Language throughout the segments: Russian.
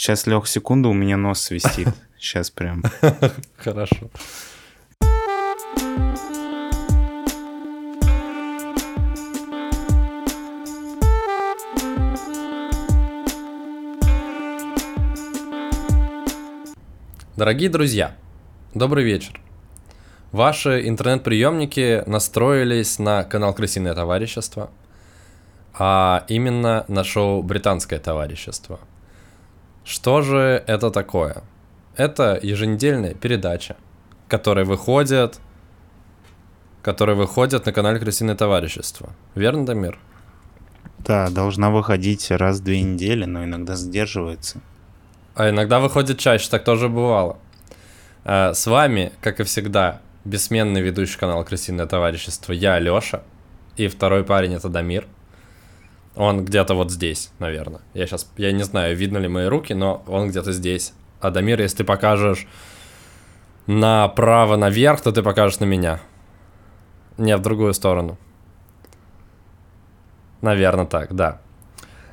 Сейчас, Лех, секунду, у меня нос свистит. Сейчас прям. Хорошо. Дорогие друзья, добрый вечер. Ваши интернет-приемники настроились на канал Крысиное товарищество, а именно на шоу Британское товарищество. Что же это такое? Это еженедельная передача, которая выходит, которая выходит на канале Крысиное товарищество. Верно, Дамир? Да, должна выходить раз в две недели, но иногда задерживается. А иногда выходит чаще, так тоже бывало. А, с вами, как и всегда, бессменный ведущий канала Крысиное товарищество, я, Лёша, и второй парень это Дамир. Он где-то вот здесь, наверное. Я сейчас, я не знаю, видно ли мои руки, но он где-то здесь. А Дамир, если ты покажешь направо наверх, то ты покажешь на меня. Не, в другую сторону. Наверное, так, да.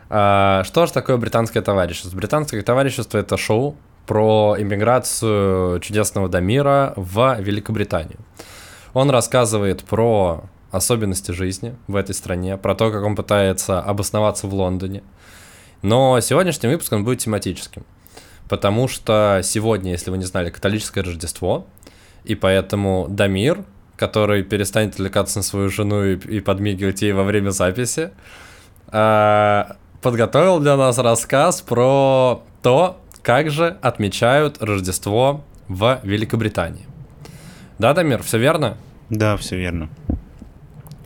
А, что же такое британское товарищество? Британское товарищество это шоу про иммиграцию чудесного Дамира в Великобританию. Он рассказывает про особенности жизни в этой стране, про то, как он пытается обосноваться в Лондоне. Но сегодняшний выпуск он будет тематическим, потому что сегодня, если вы не знали, католическое Рождество, и поэтому Дамир, который перестанет отвлекаться на свою жену и, и подмигивать ей во время записи, а, подготовил для нас рассказ про то, как же отмечают Рождество в Великобритании. Да, Дамир, все верно? Да, все верно.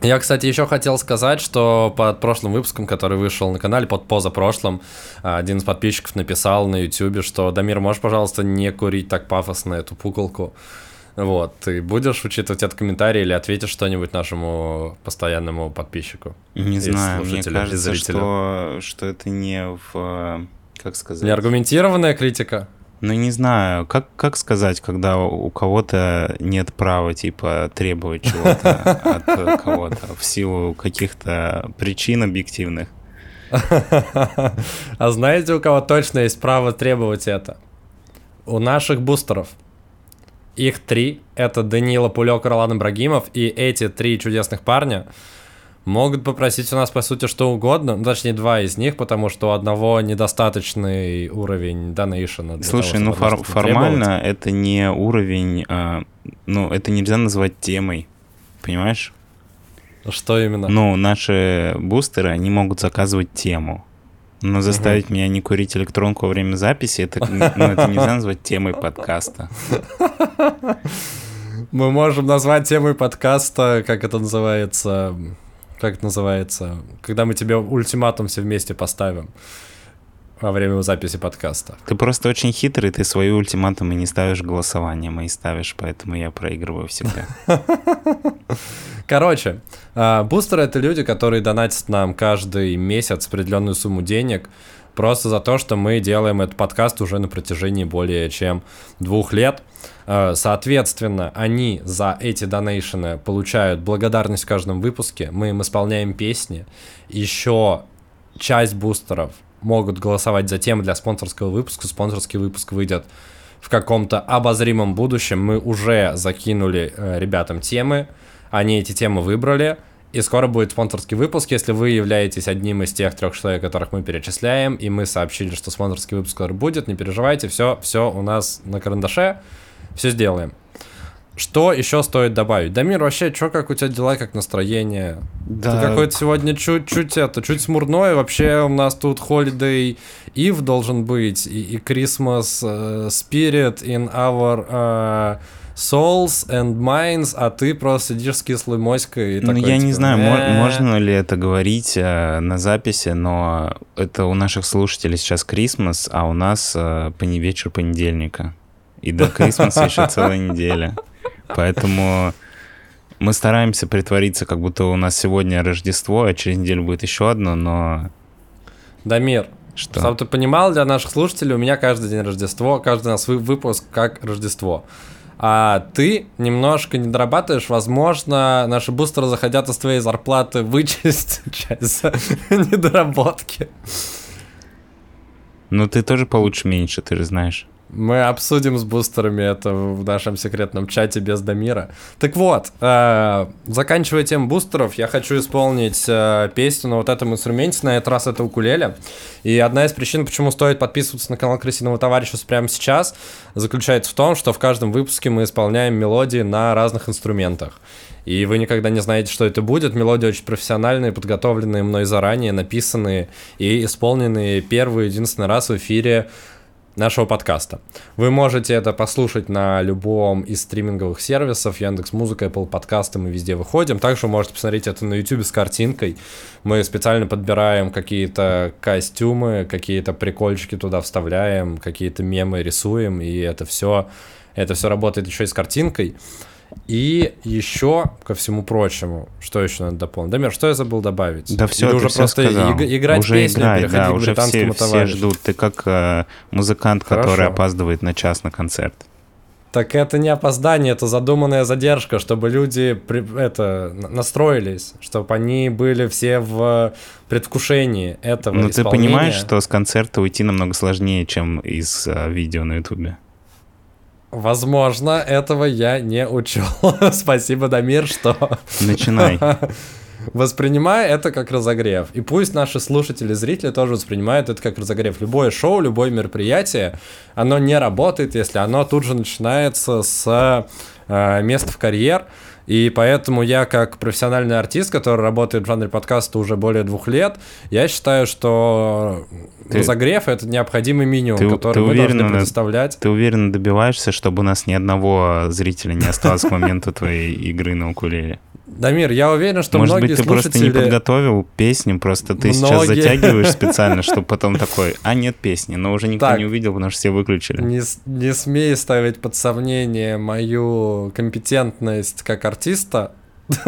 Я, кстати, еще хотел сказать, что под прошлым выпуском, который вышел на канале, под позапрошлым, один из подписчиков написал на YouTube, что «Дамир, можешь, пожалуйста, не курить так пафосно эту пуколку?» Вот, ты будешь учитывать этот комментарий или ответишь что-нибудь нашему постоянному подписчику? Не знаю, мне кажется, что, что это не в... Как сказать? Неаргументированная критика? Ну, не знаю, как, как сказать, когда у кого-то нет права, типа, требовать чего-то от кого-то в силу каких-то причин объективных. А знаете, у кого точно есть право требовать это? У наших бустеров. Их три. Это Данила Пулек, Ролан Ибрагимов. И эти три чудесных парня могут попросить у нас, по сути, что угодно. Ну, точнее, два из них, потому что у одного недостаточный уровень донейшена. Слушай, того, ну фор- формально требовать. это не уровень, а, ну, это нельзя назвать темой, понимаешь? Что именно? Ну, наши бустеры, они могут заказывать тему. Но заставить угу. меня не курить электронку во время записи, это, ну, это нельзя назвать темой подкаста. Мы можем назвать темой подкаста, как это называется, как это называется, когда мы тебе ультиматум все вместе поставим во время записи подкаста. Ты просто очень хитрый, ты свои ультиматумы не ставишь голосование, мои ставишь, поэтому я проигрываю всегда. Короче, а, бустеры — это люди, которые донатят нам каждый месяц определенную сумму денег, просто за то, что мы делаем этот подкаст уже на протяжении более чем двух лет. Э, соответственно, они за эти донейшены получают благодарность в каждом выпуске. Мы им исполняем песни. Еще часть бустеров могут голосовать за темы для спонсорского выпуска. Спонсорский выпуск выйдет в каком-то обозримом будущем. Мы уже закинули э, ребятам темы. Они эти темы выбрали. И скоро будет спонсорский выпуск, если вы являетесь одним из тех трех человек, которых мы перечисляем, и мы сообщили, что спонсорский выпуск скоро будет, не переживайте, все, все у нас на карандаше, все сделаем. Что еще стоит добавить? Дамир, вообще, что, как у тебя дела, как настроение? Да. Ты какой-то сегодня чуть-чуть это, чуть смурной. Вообще у нас тут Holiday Eve должен быть, и, и Christmas uh, Spirit in our uh, Souls and Minds, а ты просто сидишь с кислой моськой и Ну, такой, я типа, не знаю, мо- можно ли это говорить э, на записи, но это у наших слушателей сейчас Крисмас, а у нас э, вечер понедельника. И до Крисмаса еще целая неделя. Поэтому мы стараемся притвориться, как будто у нас сегодня Рождество, а через неделю будет еще одно, но... Дамир, что? Чтобы ты понимал, для наших слушателей, у меня каждый день Рождество, каждый у нас выпуск как Рождество а ты немножко не дорабатываешь, возможно, наши бустеры захотят из твоей зарплаты вычесть часть недоработки. Ну ты тоже получишь меньше, ты же знаешь. Мы обсудим с бустерами это в нашем секретном чате без Дамира. Так вот, э, заканчивая тему бустеров, я хочу исполнить э, песню на вот этом инструменте, на этот раз это укулеле. И одна из причин, почему стоит подписываться на канал Крысиного товарища прямо сейчас, заключается в том, что в каждом выпуске мы исполняем мелодии на разных инструментах. И вы никогда не знаете, что это будет. Мелодии очень профессиональные, подготовленные мной заранее, написанные и исполненные первый единственный раз в эфире нашего подкаста. Вы можете это послушать на любом из стриминговых сервисов, Яндекс Музыка, Apple Подкасты, мы везде выходим. Также вы можете посмотреть это на YouTube с картинкой. Мы специально подбираем какие-то костюмы, какие-то прикольчики туда вставляем, какие-то мемы рисуем, и это все, это все работает еще и с картинкой. И еще, ко всему прочему, что еще надо дополнить? Дамир, что я забыл добавить? Да все, Или уже все просто сказал. иг- играть уже песню, играй, переходить да, к уже все, все ждут. Ты как э, музыкант, который Хорошо. опаздывает на час на концерт. Так это не опоздание, это задуманная задержка, чтобы люди при- это на- настроились, чтобы они были все в предвкушении этого Ну ты исполнения. понимаешь, что с концерта уйти намного сложнее, чем из э, видео на ютубе? Возможно, этого я не учел. Спасибо, Дамир, что Начинай. воспринимай это как разогрев. И пусть наши слушатели, зрители тоже воспринимают это как разогрев. Любое шоу, любое мероприятие, оно не работает, если оно тут же начинается с э, места в карьер. И поэтому я, как профессиональный артист, который работает в жанре подкаста уже более двух лет, я считаю, что Ты- разогрев — это необходимый минимум, Ты- который ты мы уверен, должны предоставлять. Ты уверенно добиваешься, чтобы у нас ни одного зрителя не осталось к моменту твоей игры на укулеле? Дамир, я уверен, что Может многие быть, ты просто не слушатели... подготовил песню, просто ты сейчас Многие- затягиваешь специально, чтобы потом такой, а нет песни, но уже никто Так. не увидел, потому что все выключили. Не, не смей ставить под сомнение мою компетентность как артиста.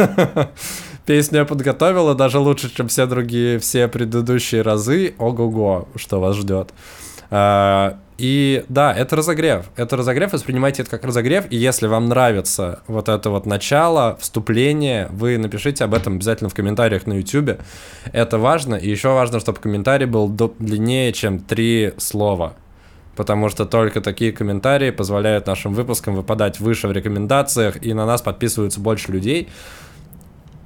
Песню я подготовила даже лучше, чем все другие, все предыдущие разы. Ого-го, что вас ждет. А, И да, это разогрев. Это разогрев, воспринимайте это как разогрев. И если вам нравится вот это вот начало, вступление, вы напишите об этом обязательно в комментариях на YouTube. Это важно. И еще важно, чтобы комментарий был длиннее, чем три слова потому что только такие комментарии позволяют нашим выпускам выпадать выше в рекомендациях, и на нас подписываются больше людей.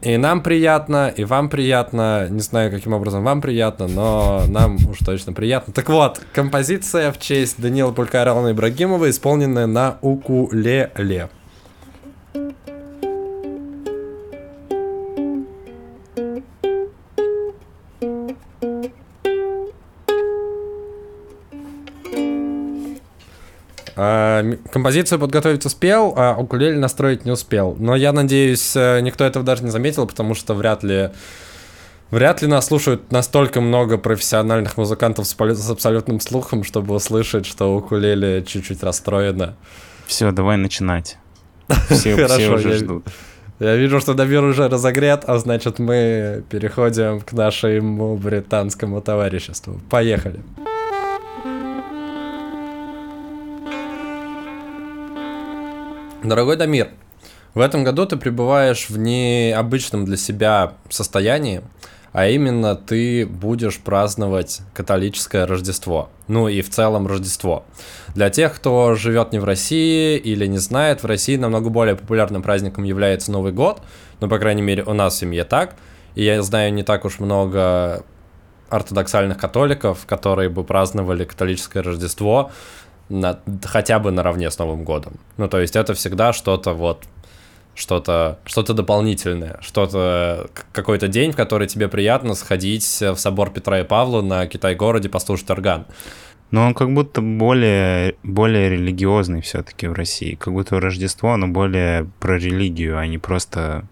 И нам приятно, и вам приятно. Не знаю, каким образом вам приятно, но нам уж точно приятно. Так вот, композиция в честь Данила Пулькарална Ибрагимова, исполненная на укулеле. Композицию подготовить успел, а укулеле настроить не успел. Но я надеюсь, э, никто этого даже не заметил, потому что вряд ли Вряд ли нас слушают настолько много профессиональных музыкантов с, с абсолютным слухом, чтобы услышать, что укулеле чуть-чуть расстроено. Все, давай начинать. Все, уже я- ждут. Я вижу, что Дамир уже разогрет, а значит мы переходим к нашему британскому товариществу. Поехали. Дорогой Дамир, в этом году ты пребываешь в необычном для себя состоянии, а именно ты будешь праздновать католическое Рождество. Ну и в целом Рождество. Для тех, кто живет не в России или не знает, в России намного более популярным праздником является Новый год. Ну, по крайней мере, у нас в семье так. И я знаю не так уж много ортодоксальных католиков, которые бы праздновали католическое Рождество на- хотя бы наравне с Новым годом. Ну, то есть это всегда что-то вот что-то что дополнительное, что-то какой-то день, в который тебе приятно сходить в собор Петра и Павла на Китай-городе послушать орган. Но он как будто более, более религиозный все-таки в России. Как будто Рождество, оно более про религию, а не просто...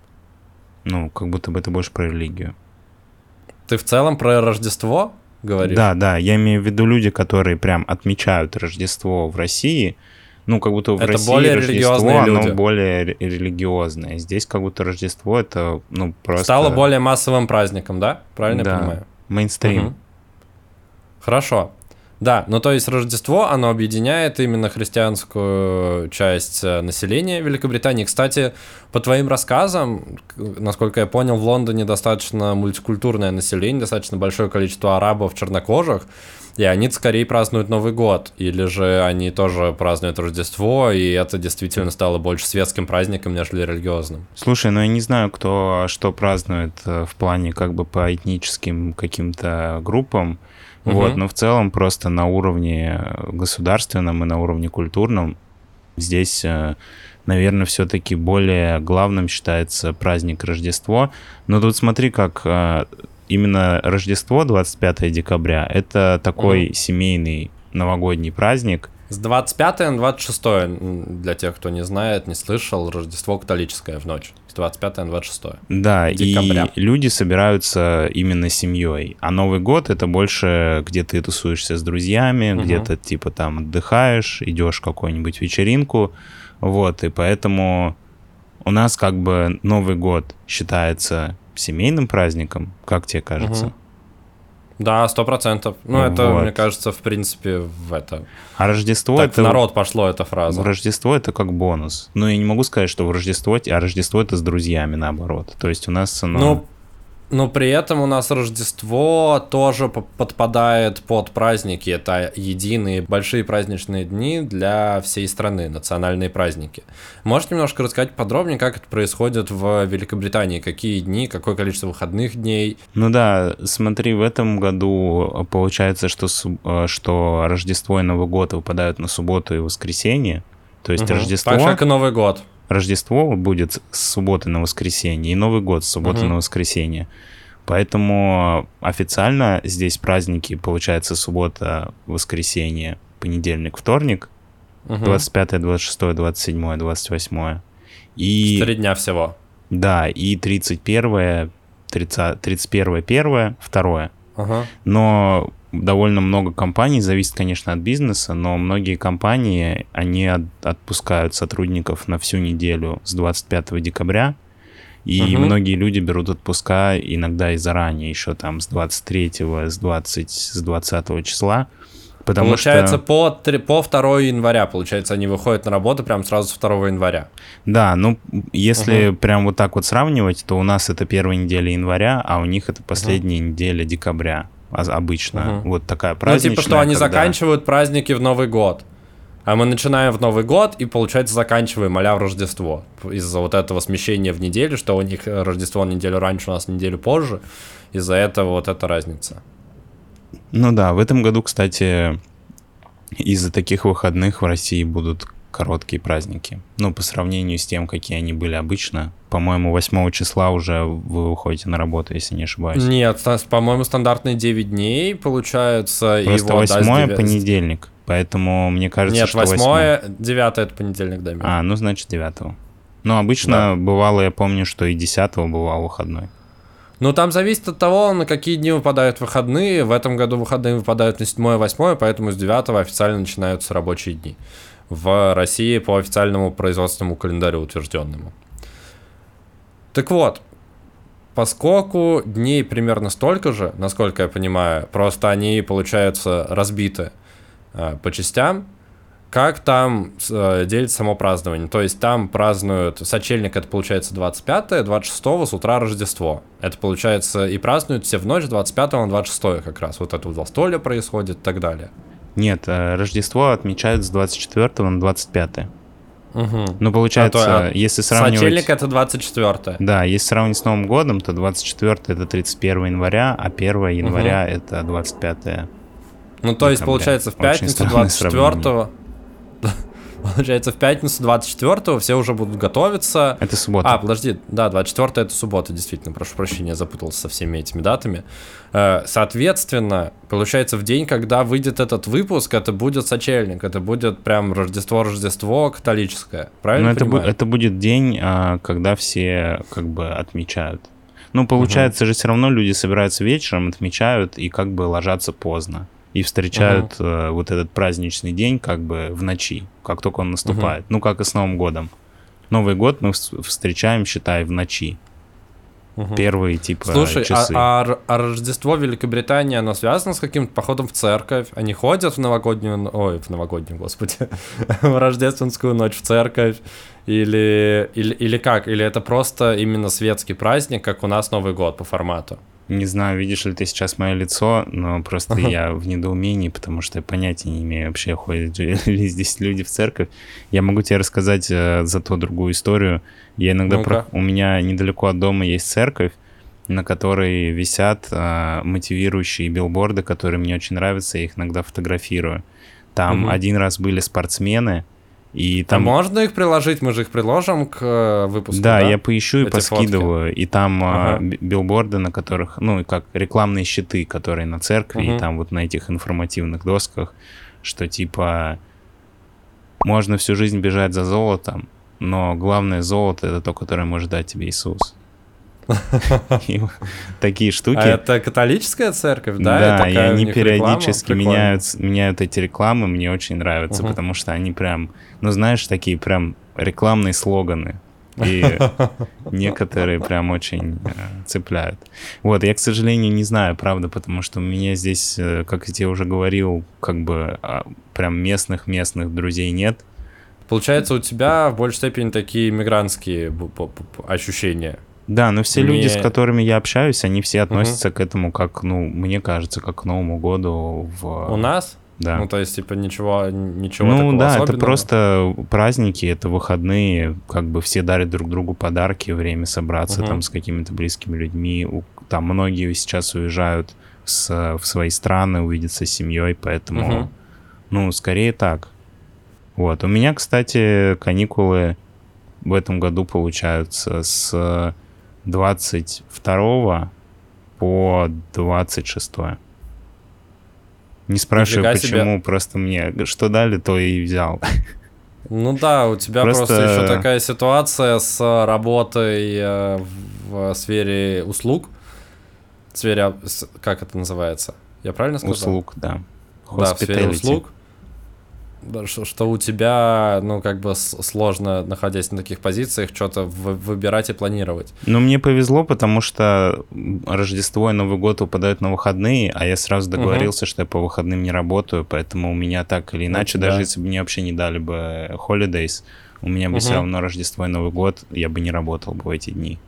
Ну, как будто бы это больше про религию. Ты в целом про Рождество говоришь? Да, да, я имею в виду люди, которые прям отмечают Рождество в России. Ну, как будто в Это России более Рождество, оно люди. более ре- религиозное. Здесь как будто Рождество это, ну, просто... Стало более массовым праздником, да? Правильно Да. я понимаю? Мейнстрим. Мгм. Хорошо. Да, ну то есть Рождество, оно объединяет именно христианскую часть э, населения Великобритании. Кстати, по твоим рассказам, насколько я понял, в Лондоне достаточно мультикультурное население, достаточно большое количество арабов, чернокожих. И они скорее празднуют Новый год, или же они тоже празднуют Рождество, и это действительно стало больше светским праздником, нежели религиозным. Слушай, ну я не знаю, кто что празднует э, в плане как бы по этническим каким-то группам, угу. вот, но в целом просто на уровне государственном и на уровне культурном здесь, э, наверное, все-таки более главным считается праздник Рождество. Но тут смотри, как э, именно Рождество, 25 декабря, это такой угу. семейный новогодний праздник. С 25 на 26, для тех, кто не знает, не слышал, Рождество католическое в ночь. С 25 на 26. Да, декабря. и люди собираются именно семьей. А Новый год это больше, где ты тусуешься с друзьями, угу. где ты типа там отдыхаешь, идешь в какую-нибудь вечеринку. Вот, и поэтому у нас как бы Новый год считается семейным праздником, как тебе кажется? Угу. Да, сто процентов. Ну, это, вот. мне кажется, в принципе, в это... А Рождество так это... народ пошло эта фраза. В Рождество это как бонус. Ну, я не могу сказать, что в Рождество... А Рождество это с друзьями, наоборот. То есть у нас... Ну, ну но при этом у нас Рождество тоже подпадает под праздники. Это единые большие праздничные дни для всей страны, национальные праздники. Можешь немножко рассказать подробнее, как это происходит в Великобритании? Какие дни, какое количество выходных дней? Ну да, смотри, в этом году получается, что, э, что Рождество и Новый год выпадают на субботу и воскресенье. То есть угу. Рождество... Так же, как и Новый год. Рождество будет с субботы на воскресенье, и Новый год с субботы угу. на воскресенье. Поэтому официально здесь праздники, получается, суббота, воскресенье, понедельник, вторник, угу. 25, 26, 27, 28. И... Четыре дня всего. Да, и 31, 30, 31, 1, 2. Ага. Но довольно много компаний, зависит, конечно, от бизнеса, но многие компании, они от, отпускают сотрудников на всю неделю с 25 декабря, и угу. многие люди берут отпуска иногда и заранее, еще там с 23, с 20, с 20 числа. Потому получается, что... по, 3, по 2 января, получается, они выходят на работу прям сразу с 2 января. Да, ну, если угу. прям вот так вот сравнивать, то у нас это первая неделя января, а у них это последняя угу. неделя декабря обычно. Угу. Вот такая праздничная. Ну, типа, что они когда... заканчивают праздники в Новый год. А мы начинаем в Новый год и, получается, заканчиваем а в Рождество. Из-за вот этого смещения в неделю, что у них Рождество неделю раньше, у нас неделю позже. Из-за этого вот эта разница. Ну да, в этом году, кстати, из-за таких выходных в России будут короткие праздники. Ну, по сравнению с тем, какие они были обычно. По-моему, 8 числа уже вы выходите на работу, если не ошибаюсь. Нет, по-моему, стандартные 9 дней, получается. Просто и 8 да, 9... понедельник. Поэтому мне кажется, Нет, что 8 8 9 это понедельник, да. А, ну значит 9 Ну, обычно да. бывало, я помню, что и 10 бывал выходной. Ну, там зависит от того, на какие дни выпадают выходные. В этом году выходные выпадают на 7 и 8, поэтому с 9 официально начинаются рабочие дни в России по официальному производственному календарю утвержденному. Так вот, поскольку дней примерно столько же, насколько я понимаю, просто они, получаются, разбиты э, по частям, как там э, делится само празднование? То есть там празднуют, сочельник это получается 25 26 с утра Рождество. Это получается и празднуют все в ночь 25 на 26 как раз. Вот это вот застолье происходит и так далее. Нет, э, Рождество отмечают с 24 на 25. Угу. Ну, получается, а то, а если сравнивать... Сочельник это 24. Да, если сравнивать с Новым годом, то 24 это 31 января, а 1 января угу. это 25 Ну, то есть, получается, в пятницу 24 Получается, в пятницу 24-го все уже будут готовиться. Это суббота. А, подожди, да, 24 это суббота, действительно, прошу прощения, я запутался со всеми этими датами. Э, соответственно, получается, в день, когда выйдет этот выпуск, это будет сочельник, это будет прям Рождество-Рождество католическое, правильно? Ну, это, бу- это будет день, а, когда все как бы отмечают. Ну, получается угу. же, все равно люди собираются вечером, отмечают и как бы ложатся поздно и встречают uh-huh. э, вот этот праздничный день как бы в ночи, как только он наступает. Uh-huh. Ну, как и с Новым годом. Новый год мы встречаем, считай, в ночи. Угу. Первые, типа, Слушай, а, часы. А, а, а Рождество в Великобритании, оно связано с каким-то походом в церковь? Они ходят в новогоднюю... Ой, в новогоднюю, господи. в рождественскую ночь в церковь? Или, или, или как? Или это просто именно светский праздник, как у нас Новый год по формату? Не знаю, видишь ли ты сейчас мое лицо, но просто я в недоумении, потому что я понятия не имею, вообще ходят ли здесь люди в церковь. Я могу тебе рассказать э, зато другую историю. Я иногда... Про... У меня недалеко от дома есть церковь, на которой висят э, мотивирующие билборды, которые мне очень нравятся, я их иногда фотографирую. Там угу. один раз были спортсмены, и там... А можно их приложить? Мы же их приложим к э, выпуску, да? Да, я поищу и поскидываю. Фотки. И там а, ага. билборды, на которых, ну, как рекламные щиты, которые на церкви, угу. и там вот на этих информативных досках, что типа можно всю жизнь бежать за золотом, но главное золото — это то, которое может дать тебе Иисус. Такие штуки. А это католическая церковь, да? Да, и они периодически меняют, меняют эти рекламы, мне очень нравятся, потому что они прям, ну знаешь, такие прям рекламные слоганы. И некоторые прям очень э, цепляют. Вот, я, к сожалению, не знаю, правда, потому что у меня здесь, э, как я тебе уже говорил, как бы а, прям местных-местных друзей нет. Получается, у тебя в большей степени такие мигрантские ощущения. Да, но все мне... люди, с которыми я общаюсь, они все относятся угу. к этому как, ну, мне кажется, как к Новому году в... У нас? Да. Ну, то есть, типа, ничего, ничего Ну, такого да, особенного. это просто праздники, это выходные, как бы все дарят друг другу подарки, время собраться угу. там с какими-то близкими людьми. Там многие сейчас уезжают с, в свои страны, увидеться с семьей, поэтому, угу. ну, скорее так. Вот. У меня, кстати, каникулы в этом году получаются с 22 по 26. Не спрашивай, почему, себе. просто мне что дали, то и взял. Ну да, у тебя просто, просто еще такая ситуация с работой э, в сфере услуг. В сфере, как это называется? Я правильно сказал? Услуг, да. Да, в сфере услуг что, что у тебя, ну, как бы сложно, находясь на таких позициях, что-то выбирать и планировать. Ну, мне повезло, потому что Рождество и Новый год выпадают на выходные, а я сразу договорился, угу. что я по выходным не работаю, поэтому у меня так или иначе, ну, даже да. если бы мне вообще не дали бы holidays, у меня бы угу. все равно Рождество и Новый год, я бы не работал бы в эти дни.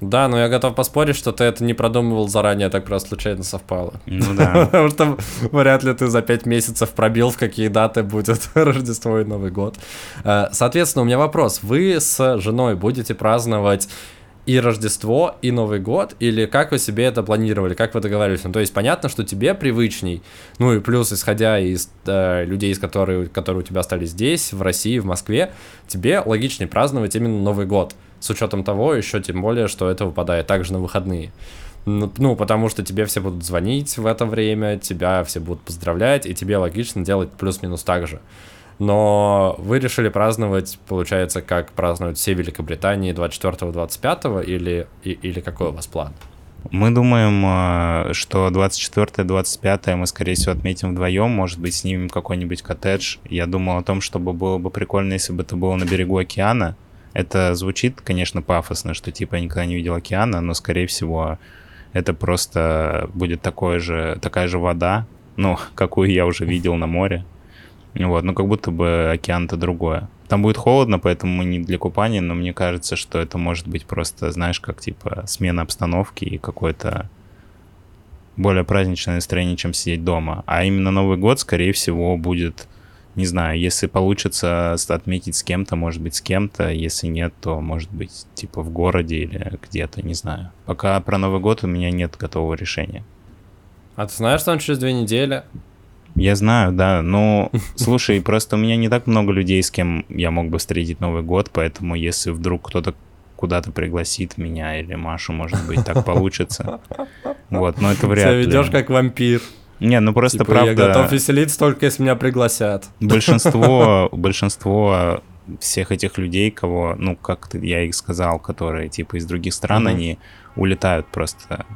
Да, но я готов поспорить, что ты это не продумывал заранее, так просто случайно совпало. Ну да. Потому что вряд ли ты за пять месяцев пробил, в какие даты будет Рождество и Новый год. Э, соответственно, у меня вопрос. Вы с женой будете праздновать и Рождество, и Новый год, или как вы себе это планировали, как вы договаривались? Ну, то есть понятно, что тебе привычней, ну и плюс, исходя из э, людей, из которых, которые у тебя остались здесь, в России, в Москве, тебе логичнее праздновать именно Новый год, с учетом того еще, тем более, что это выпадает также на выходные. Ну, ну, потому что тебе все будут звонить в это время, тебя все будут поздравлять, и тебе логично делать плюс-минус так же но вы решили праздновать, получается, как празднуют все Великобритании 24-25 или, или какой у вас план? Мы думаем, э, что 24-25 мы, скорее всего, отметим вдвоем, может быть, снимем какой-нибудь коттедж. Я думал о том, чтобы было бы прикольно, если бы это было на берегу океана. Это звучит, конечно, пафосно, что типа я никогда не видел океана, но, скорее всего, это просто будет такое же, такая же вода, ну, какую я уже видел на море. Вот, ну как будто бы океан-то другое. Там будет холодно, поэтому мы не для купания, но мне кажется, что это может быть просто, знаешь, как типа смена обстановки и какое-то более праздничное настроение, чем сидеть дома. А именно Новый год, скорее всего, будет, не знаю, если получится отметить с кем-то, может быть, с кем-то, если нет, то, может быть, типа в городе или где-то, не знаю. Пока про Новый год у меня нет готового решения. А ты знаешь, что он через две недели? Я знаю, да, но слушай, просто у меня не так много людей, с кем я мог бы встретить Новый год, поэтому если вдруг кто-то куда-то пригласит меня или Машу, может быть, так получится. Вот, но это вряд ли. Ты ведешь как вампир. Не, ну просто типа, правда... Я готов веселиться только если меня пригласят. Большинство, большинство всех этих людей, кого, ну, как я их сказал, которые типа из других стран, они улетают просто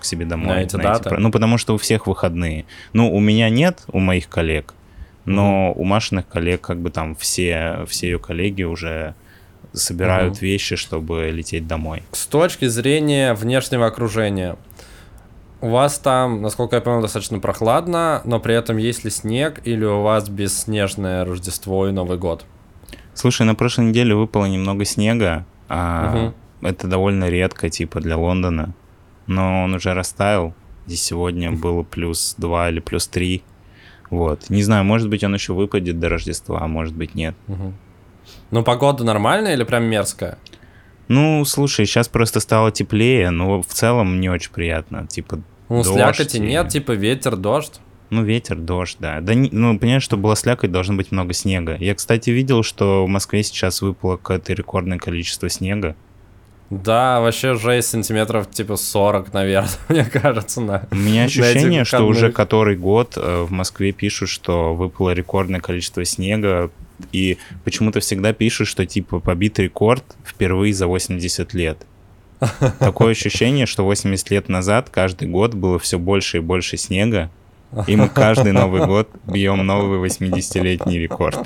к себе домой. На эти на даты? Эти... Ну, потому что у всех выходные. Ну, у меня нет, у моих коллег, но mm-hmm. у Машиных коллег как бы там все, все ее коллеги уже собирают mm-hmm. вещи, чтобы лететь домой. С точки зрения внешнего окружения, у вас там, насколько я понял, достаточно прохладно, но при этом есть ли снег или у вас бесснежное Рождество и Новый год? Слушай, на прошлой неделе выпало немного снега, а угу. это довольно редко, типа для Лондона. но он уже растаял. И сегодня было плюс 2 или плюс 3. Вот. Не знаю, может быть, он еще выпадет до Рождества, а может быть, нет. Угу. Ну, погода нормальная или прям мерзкая? Ну, слушай, сейчас просто стало теплее, но в целом не очень приятно. Типа, Ну, слякоти нет, типа ветер, дождь. Ну, ветер, дождь, да. Да, не, ну, понимаешь, чтобы была слякоть, должно быть много снега. Я, кстати, видел, что в Москве сейчас выпало какое-то рекордное количество снега. Да, вообще жесть, сантиметров типа 40, наверное, мне кажется, на У меня ощущение, что уже который год э, в Москве пишут, что выпало рекордное количество снега, и почему-то всегда пишут, что типа побит рекорд впервые за 80 лет. Такое ощущение, что 80 лет назад каждый год было все больше и больше снега, и мы каждый Новый год бьем новый 80-летний рекорд.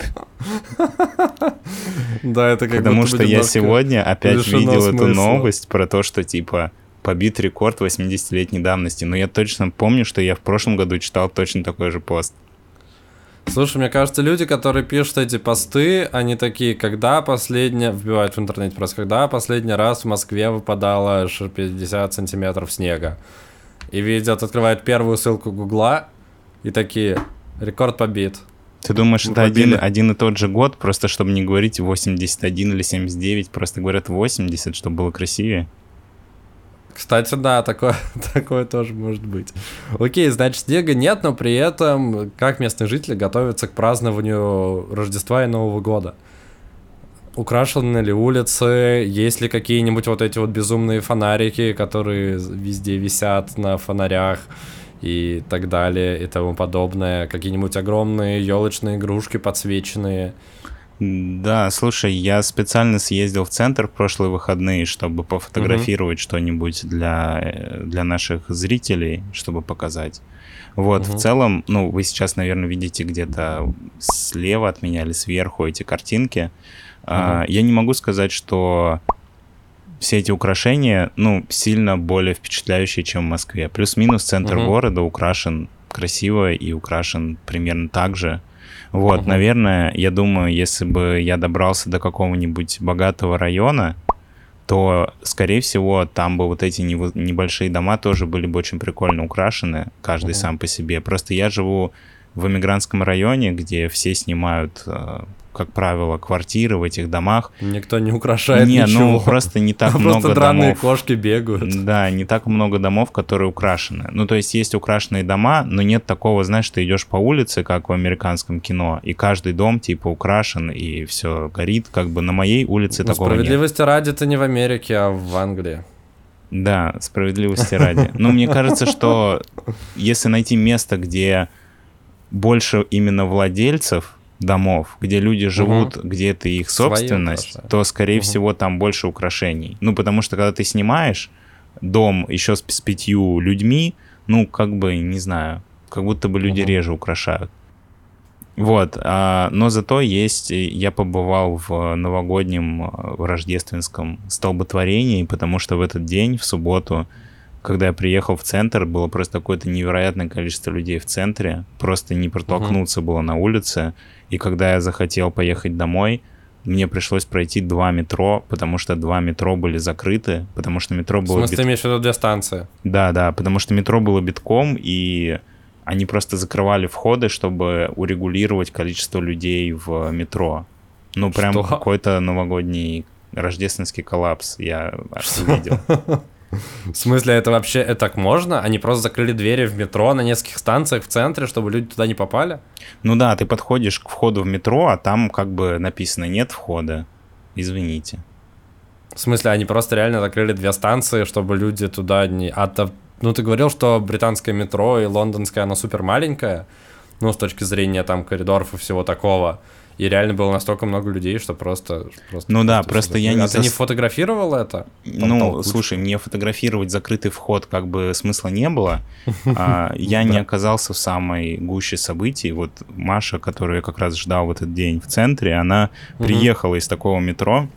Да, это как Потому что я сегодня опять видел эту новость про то, что типа побит рекорд 80-летней давности. Но я точно помню, что я в прошлом году читал точно такой же пост. Слушай, мне кажется, люди, которые пишут эти посты, они такие, когда последняя, вбивают в интернете просто, когда последний раз в Москве выпадало 50 сантиметров снега. И видят, открывают первую ссылку Гугла и такие, рекорд побит. Ты думаешь, это один, один и тот же год, просто чтобы не говорить 81 или 79, просто говорят 80, чтобы было красивее? Кстати, да, такое, такое тоже может быть. Окей, значит, снега нет, но при этом, как местные жители готовятся к празднованию Рождества и Нового года? Украшены ли улицы? Есть ли какие-нибудь вот эти вот безумные фонарики, которые везде висят на фонарях? И так далее и тому подобное. Какие-нибудь огромные елочные игрушки подсвеченные. Да, слушай, я специально съездил в центр в прошлые выходные, чтобы пофотографировать uh-huh. что-нибудь для, для наших зрителей, чтобы показать. Вот, uh-huh. в целом, ну, вы сейчас, наверное, видите где-то слева от меня или сверху эти картинки. Uh-huh. А, я не могу сказать, что все эти украшения, ну, сильно более впечатляющие, чем в Москве. Плюс-минус центр угу. города украшен красиво и украшен примерно так же. Вот, угу. наверное, я думаю, если бы я добрался до какого-нибудь богатого района, то, скорее всего, там бы вот эти небольшие дома тоже были бы очень прикольно украшены, каждый угу. сам по себе. Просто я живу в эмигрантском районе, где все снимают э, как правило, квартиры в этих домах. Никто не украшает не, ничего. ну просто не так много Просто драные кошки бегают. Да, не так много домов, которые украшены. Ну, то есть есть украшенные дома, но нет такого, знаешь, ты идешь по улице, как в американском кино, и каждый дом типа украшен, и все горит. Как бы на моей улице ну, такого справедливости нет. ради это не в Америке, а в Англии. Да, справедливости ради. Но мне кажется, что если найти место, где больше именно владельцев, домов, где люди живут, угу. где это их собственность, Свою, то, скорее угу. всего, там больше украшений. Ну, потому что когда ты снимаешь дом еще с, с пятью людьми, ну, как бы, не знаю, как будто бы люди угу. реже украшают. Вот, а, но зато есть, я побывал в новогоднем в рождественском столботворении, потому что в этот день, в субботу, когда я приехал в центр, было просто какое-то невероятное количество людей в центре, просто не протолкнуться uh-huh. было на улице, и когда я захотел поехать домой, мне пришлось пройти два метро, потому что два метро были закрыты, потому что метро было... В смысле, бит... ты имеешь в виду две станции? Да, да, потому что метро было битком, и они просто закрывали входы, чтобы урегулировать количество людей в метро. Ну, прям какой-то новогодний рождественский коллапс я увидел. В смысле, это вообще это так можно? Они просто закрыли двери в метро на нескольких станциях в центре, чтобы люди туда не попали? Ну да, ты подходишь к входу в метро, а там как бы написано «нет входа». Извините. В смысле, они просто реально закрыли две станции, чтобы люди туда не... А то... Ну, ты говорил, что британское метро и лондонское, оно супер маленькое, ну, с точки зрения там коридоров и всего такого. И реально было настолько много людей, что просто... просто ну да, просто я не... А ты не фотографировал это? Ну, слушай, мне фотографировать закрытый вход как бы смысла не было. А, я не оказался в самой гуще событий. Вот Маша, которую я как раз ждал в этот день в центре, она приехала из такого метро,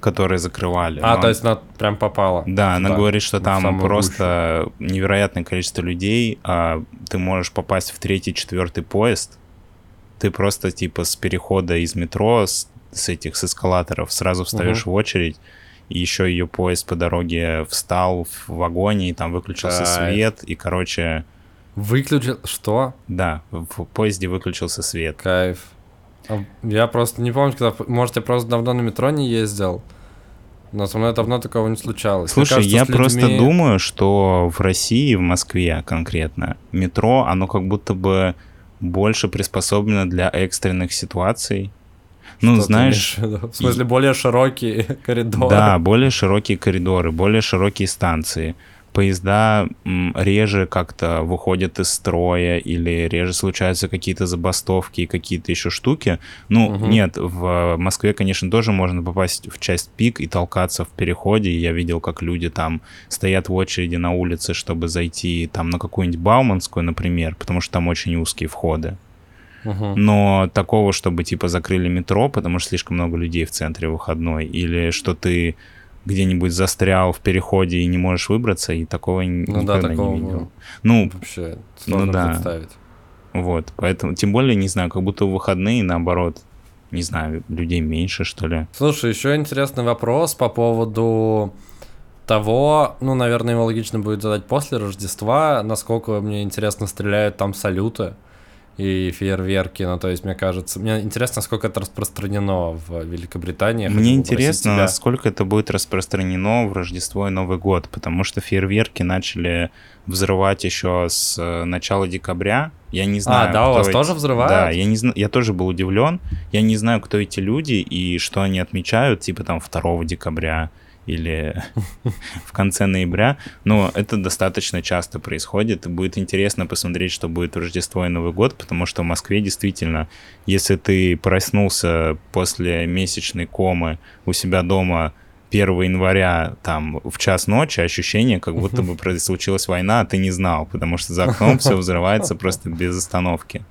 которые закрывали. А, то есть она прям попала. Да, она говорит, что там просто невероятное количество людей, а ты можешь попасть в третий, четвертый поезд, ты просто типа с перехода из метро, с, с этих, с эскалаторов сразу встаешь угу. в очередь, и еще ее поезд по дороге встал в вагоне, и там выключился Кайф. свет, и, короче, Выключил... Что? да, в поезде выключился свет. Кайф. А Я просто не помню, когда... Может, я просто давно на метро не ездил. Но со мной давно такого не случалось. Мне Слушай, кажется, я людьми- просто думаю, что в России, в Москве конкретно, метро, оно как будто бы больше приспособлено для экстренных ситуаций. Ну, Что ты знаешь? В смысле, более широкие коридоры. да, более широкие коридоры, более широкие станции. Поезда реже как-то выходят из строя или реже случаются какие-то забастовки и какие-то еще штуки. Ну, Мгм. нет, в Москве, конечно, тоже можно попасть в часть пик и толкаться в переходе. Я видел, как люди там стоят в очереди на улице, чтобы зайти там на какую-нибудь Бауманскую, например, потому что там очень узкие входы. Но такого, чтобы типа закрыли метро, потому что слишком много людей в центре выходной, или что ты где-нибудь застрял в переходе и не можешь выбраться, и такого Ну да, никогда такого не видел. Ну, Вообще сложно да. представить. вот, поэтому, тем более, не знаю, как будто в выходные, наоборот, не знаю, людей меньше, что ли. Слушай, еще интересный вопрос по поводу того, ну, наверное, его логично будет задать после Рождества, насколько мне интересно стреляют там салюты и фейерверки, ну, то есть, мне кажется, мне интересно, насколько это распространено в Великобритании. Мне интересно, тебя. насколько это будет распространено в Рождество и Новый год, потому что фейерверки начали взрывать еще с э, начала декабря. Я не знаю. А, да, у вас эти- тоже взрывают? Да, я не знаю, я тоже был удивлен. Я не знаю, кто эти люди и что они отмечают, типа там 2 декабря или в конце ноября, но это достаточно часто происходит, и будет интересно посмотреть, что будет в Рождество и Новый год, потому что в Москве действительно, если ты проснулся после месячной комы у себя дома 1 января там в час ночи, ощущение, как будто бы случилась война, а ты не знал, потому что за окном все взрывается просто без остановки.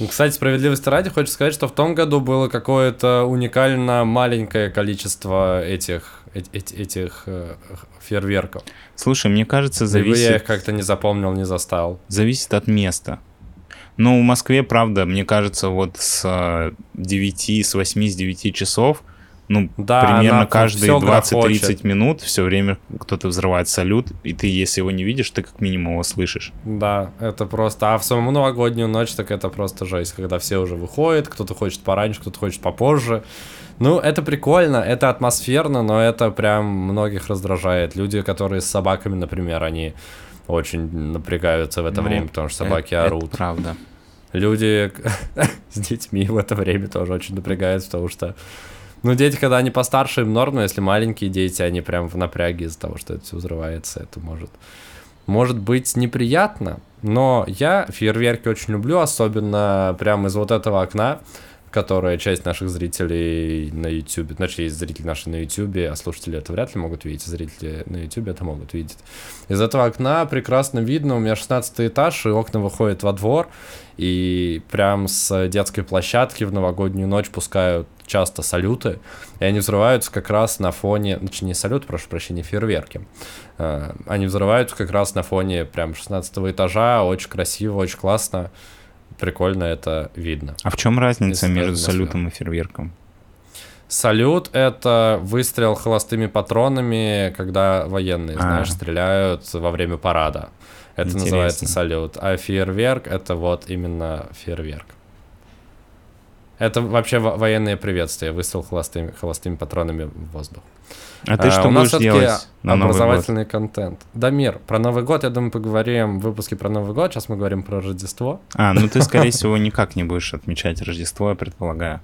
Ну, Кстати, справедливости ради, хочу сказать, что в том году было какое-то уникально маленькое количество этих, эт- эт- этих э, фейерверков. Слушай, мне кажется, Либо я зависит, их как-то не запомнил, не заставил. зависит от места. Но в Москве, правда, мне кажется, вот с э, 9, с 8, с 9 часов, ну, Да, примерно каждые всё 20-30 грохочет. минут все время кто-то взрывает салют, и ты, если его не видишь, ты как минимум его слышишь. Да, это просто... А в саму новогоднюю ночь, так это просто жесть, когда все уже выходят, кто-то хочет пораньше, кто-то хочет попозже. Ну, это прикольно, это атмосферно, но это прям многих раздражает. Люди, которые с собаками, например, они очень напрягаются в это Ну, время, потому что собаки Это- это орут. правда. Люди с детьми в это время тоже очень напрягаются, потому что... Ну, дети, когда они постарше, им норм, но если маленькие дети, они прям в напряге из-за того, что это все взрывается, это может... Может быть неприятно, но я фейерверки очень люблю, особенно прямо из вот этого окна, которое часть наших зрителей на YouTube, значит, есть зрители наши на YouTube, а слушатели это вряд ли могут видеть, а зрители на YouTube это могут видеть. Из этого окна прекрасно видно, у меня 16 этаж, и окна выходят во двор, и прям с детской площадки в новогоднюю ночь пускают часто салюты, и они взрываются как раз на фоне, значит, не салют, прошу прощения, фейерверки. Э, Они взрываются как раз на фоне прям 16 этажа, очень красиво, очень классно, прикольно это видно. А в чем разница Если между салютом и фейерверком? Салют — это выстрел холостыми патронами, когда военные, А. знаешь, стреляют во время парада. Это Интересно. называется салют. А фейерверк — это вот именно фейерверк. Это вообще во- военное приветствие, выстрел холостыми, холостыми патронами в воздух. А ты А, что у нас будешь делать на Новый год? образовательный контент. Дамир, про Новый год, я думаю, поговорим в выпуске про Новый год. Сейчас мы говорим про Рождество. А, ну ты, скорее всего, никак не будешь отмечать Рождество, я предполагаю.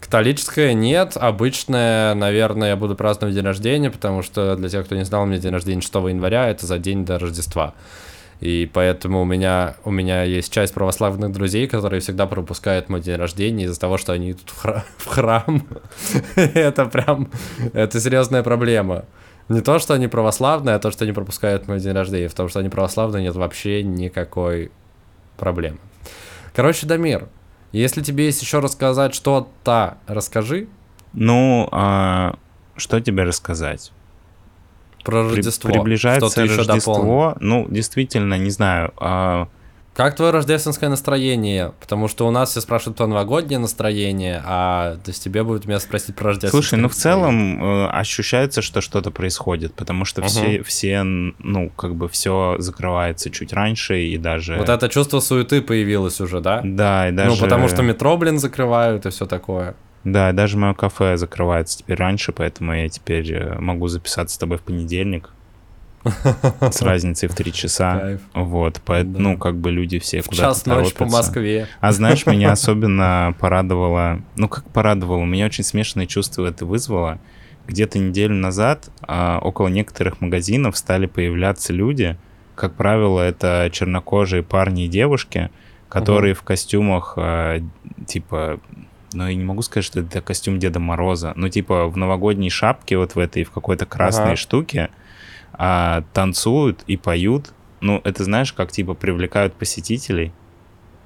Католическое нет, обычное, наверное, я буду праздновать день рождения, потому что для тех, кто не знал, у меня день рождения 6 января, это за день до Рождества. И поэтому у меня, у меня есть часть православных друзей, которые всегда пропускают мой день рождения из-за того, что они идут в хра- в храм. Это прям, это серьезная проблема. Не то, что они православные, а то, что они пропускают мой день рождения. В том, что они православные, нет вообще никакой проблемы. Короче, Дамир, если тебе есть еще рассказать что-то, расскажи Ну, а, что тебе рассказать? Про Рождество. приближается что ты еще дополнил. Рождество. Ну, действительно, не знаю. а, Как твое рождественское настроение? Потому что у нас все спрашивают про новогоднее настроение, а то есть тебе будет меня спросить про рождественское Слушай, ну в целом э, ощущается, что что-то происходит, потому что все, Мгм. все, ну, как бы все закрывается чуть раньше и даже... Вот это чувство суеты появилось уже, да? Да, и даже... Ну, потому что метро, блин, закрывают и все такое. Да, даже мое кафе закрывается теперь раньше, поэтому я теперь э, могу записаться с тобой в понедельник с разницей в три часа. Кайф. Вот, поэтому, Да. ну, как бы люди все куда-то час ночи по. Москве. А знаешь, меня особенно порадовало, ну как порадовало, меня очень смешанные чувства это вызвало. Где-то неделю назад а, около некоторых магазинов стали появляться люди, как правило, это чернокожие парни и девушки, которые в костюмах а, типа, ну я не могу сказать, что это костюм Деда Мороза, но типа в новогодней шапке вот в этой, в какой-то красной Ага. штуке а, танцуют и поют. Ну, это знаешь, как типа привлекают посетителей.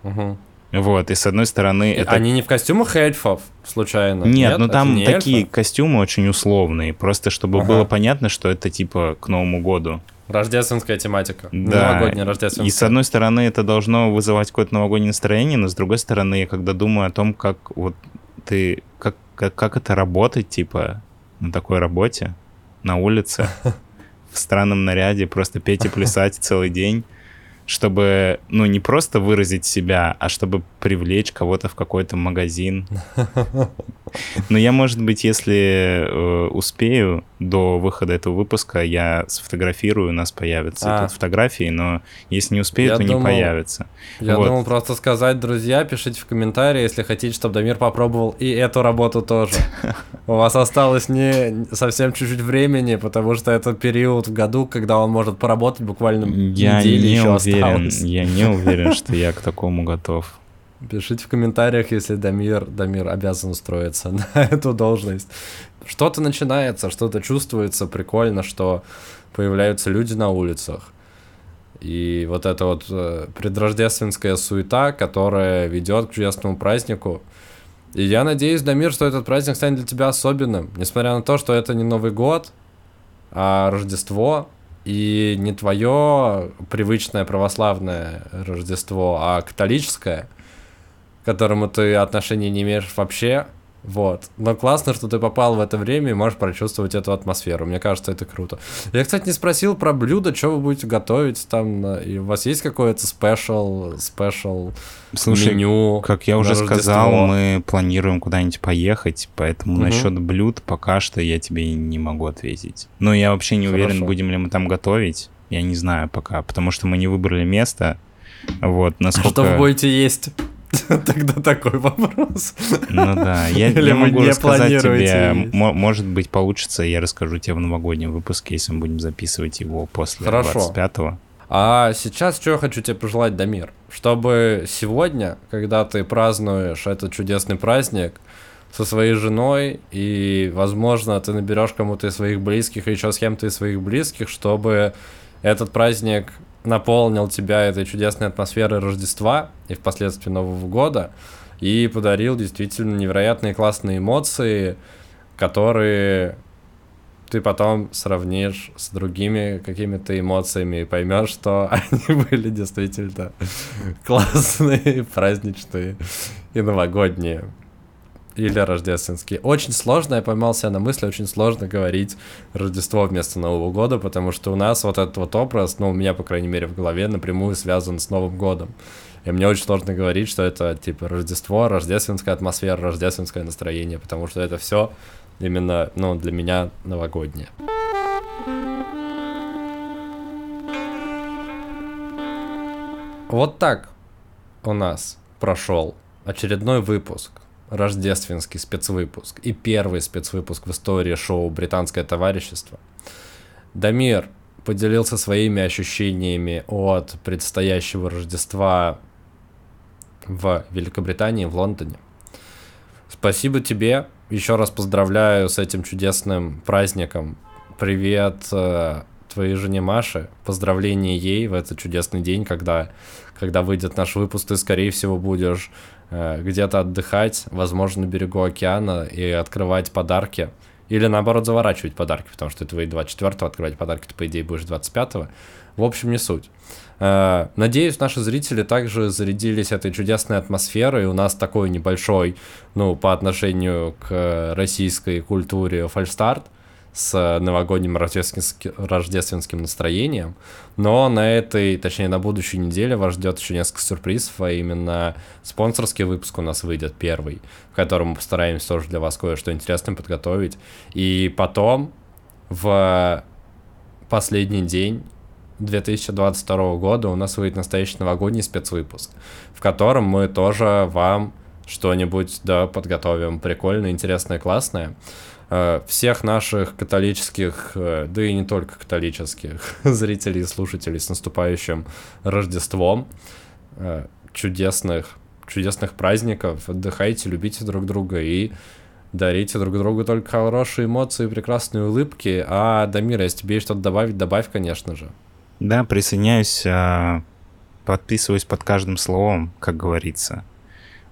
Мгм. Вот, и с одной стороны, это... Они не в костюмах эльфов, случайно? Нет, ну Это там не такие эльфы? костюмы очень условные, просто чтобы Ага. было понятно, что это типа к Новому году. Рождественская тематика. Да. Новогодняя рождественская. И с одной стороны, это должно вызывать какое-то новогоднее настроение, но с другой стороны, я когда думаю о том, как вот ты, как, как, как это работать, типа, на такой работе, на улице, в странном наряде, просто петь и плясать целый день, чтобы, ну, не просто выразить себя, а чтобы привлечь кого-то в какой-то магазин. Но я, может быть, если э, успею до выхода этого выпуска, я сфотографирую, у нас появятся А. тут фотографии, но если не успею, Я то не думал- появится. Я Вот. думал просто сказать, друзья, пишите в комментарии, если хотите, чтобы Дамир попробовал и эту работу тоже. У вас осталось не совсем чуть-чуть времени, потому что это период в году, когда он может поработать буквально неделю не еще уверен, я не уверен, что я к такому готов. Пишите в комментариях, если Дамир, Дамир обязан устроиться на эту должность. Что-то начинается, что-то чувствуется, прикольно, что появляются люди на улицах. И вот эта вот э, предрождественская суета, которая ведет к чудесному празднику. И я надеюсь, Дамир, что этот праздник станет для тебя особенным, несмотря на то, что это не Новый год, а Рождество, и не твое привычное православное Рождество, а католическое, к которому ты отношения не имеешь вообще. Вот. Но классно, что ты попал в это время и можешь прочувствовать эту атмосферу. Мне кажется, это круто. Я, кстати, не спросил про блюдо, что вы будете готовить там. И у вас есть какое-то special, special Слушай, меню? как я уже сказал, Рождество? мы планируем куда-нибудь поехать, поэтому Мгм. насчет блюд пока что я тебе не могу ответить. Но я вообще не уверен, Хорошо. будем ли мы там готовить. Я не знаю пока, потому что мы не выбрали место. Вот, насколько... Что вы будете есть? Тогда такой вопрос. Ну да, я, Или я могу не рассказать тебе, может быть, получится, я расскажу тебе в новогоднем выпуске, если мы будем записывать его после Хорошо. 25-го. А сейчас что я хочу тебе пожелать, Дамир? Чтобы сегодня, когда ты празднуешь этот чудесный праздник со своей женой, и, возможно, ты наберешь кому-то из своих близких, и еще с кем-то из своих близких, чтобы этот праздник наполнил тебя этой чудесной атмосферой Рождества и впоследствии Нового года, и подарил действительно невероятные классные эмоции, которые ты потом сравнишь с другими какими-то эмоциями и поймешь, что они были действительно классные, праздничные и новогодние. Или рождественские. Очень сложно, я поймал себя на мысли, очень сложно говорить Рождество вместо Нового года, потому что у нас вот этот вот образ, ну, у меня, по крайней мере, в голове напрямую связан с Новым годом. И мне очень сложно говорить, что это типа Рождество, рождественская атмосфера, рождественское настроение, потому что это все именно, ну, для меня новогоднее. Вот так у нас прошел очередной выпуск, рождественский спецвыпуск и первый спецвыпуск в истории шоу «Британское товарищество». Дамир поделился своими ощущениями от предстоящего Рождества в Великобритании, в Лондоне. Спасибо тебе. Еще раз поздравляю с этим чудесным праздником. Привет э, твоей жене Маше. Поздравления ей в этот чудесный день, когда, когда выйдет наш выпуск. Ты, скорее всего, будешь э, где-то отдыхать, возможно, на берегу океана и открывать подарки Или наоборот заворачивать подарки, потому что ты выйдет 24-го, открывать подарки ты, по идее, будешь 25-го. В общем, не суть. Э, надеюсь, наши зрители также зарядились этой чудесной атмосферой. У нас такой небольшой, ну, по отношению к российской культуре фальстарт с новогодним рождественским, рождественским настроением. Но на этой, точнее, на будущей неделе вас ждет еще несколько сюрпризов, а именно спонсорский выпуск у нас выйдет первый, в котором мы постараемся тоже для вас кое-что интересное подготовить. И потом в последний день 2022 года у нас выйдет настоящий новогодний спецвыпуск, в котором мы тоже вам что-нибудь да подготовим прикольное, интересное, классное. Э, всех наших католических, э, да и не только католических зрителей и слушателей с наступающим Рождеством, э, чудесных, чудесных праздников, отдыхайте, любите друг друга и дарите друг другу только хорошие эмоции, прекрасные улыбки. А, Дамир, если тебе есть что-то добавить, добавь, конечно же. Да, присоединяюсь, а, подписываюсь под каждым словом, как говорится.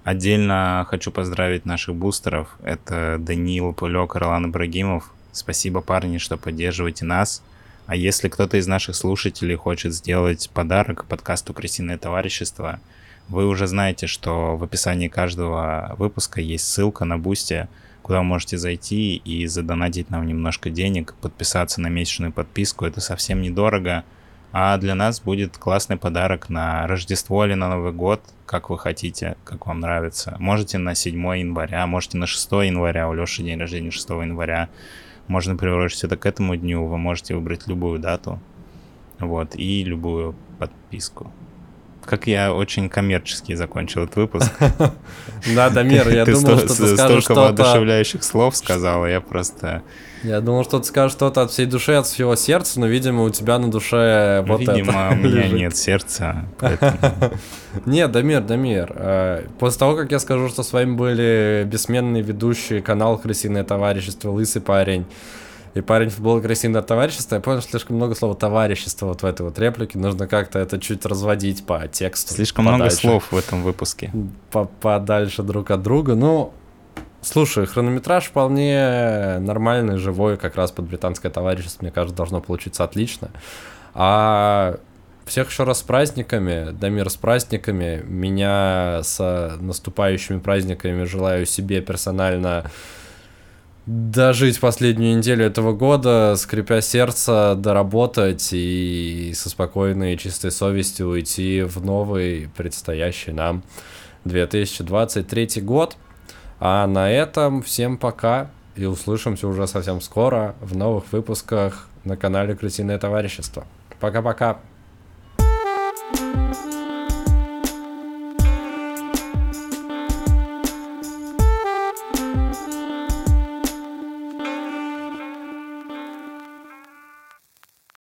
Отдельно хочу поздравить наших бустеров. Это Даниил Пулек, Ролан Ибрагимов. Спасибо, парни, что поддерживаете нас. А если кто-то из наших слушателей хочет сделать подарок подкасту «Британское товарищество», вы уже знаете, что в описании каждого выпуска есть ссылка на Boosty, куда вы можете зайти и задонатить нам немножко денег, подписаться на месячную подписку. Это совсем недорого. А для нас будет классный подарок на Рождество или на Новый год, как вы хотите, как вам нравится. Можете на 7 января, можете на 6 января, у Леши день рождения 6 января. Можно приурочить это к этому дню, вы можете выбрать любую дату. Вот, и любую подписку как я очень коммерчески закончил этот выпуск. Да, Дамир, я думал, что ты скажешь что-то... воодушевляющих слов сказал, я просто... Я думал, что ты скажешь что-то от всей души, от всего сердца, но, видимо, у тебя на душе вот это Видимо, у меня нет сердца, Нет, Дамир, Дамир, э, после того, как я скажу, что с вами были бессменные ведущие канал «Крысиное товарищество», «Лысый парень», и парень футбол красивое товарищество. Я понял, что слишком много слова товарищество вот в этой вот реплике. Нужно как-то это чуть разводить по тексту. Слишком подальше. много слов в этом выпуске. По Подальше друг от друга. Ну, слушай, хронометраж вполне нормальный, живой, как раз под британское товарищество, мне кажется, должно получиться отлично. А всех еще раз с праздниками, Дамир, с праздниками. Меня с наступающими праздниками желаю себе персонально дожить последнюю неделю этого года, скрипя сердце, доработать и со спокойной и чистой совестью уйти в новый предстоящий нам 2023 год. А на этом всем пока и услышимся уже совсем скоро в новых выпусках на канале Крысиное товарищество. Пока-пока.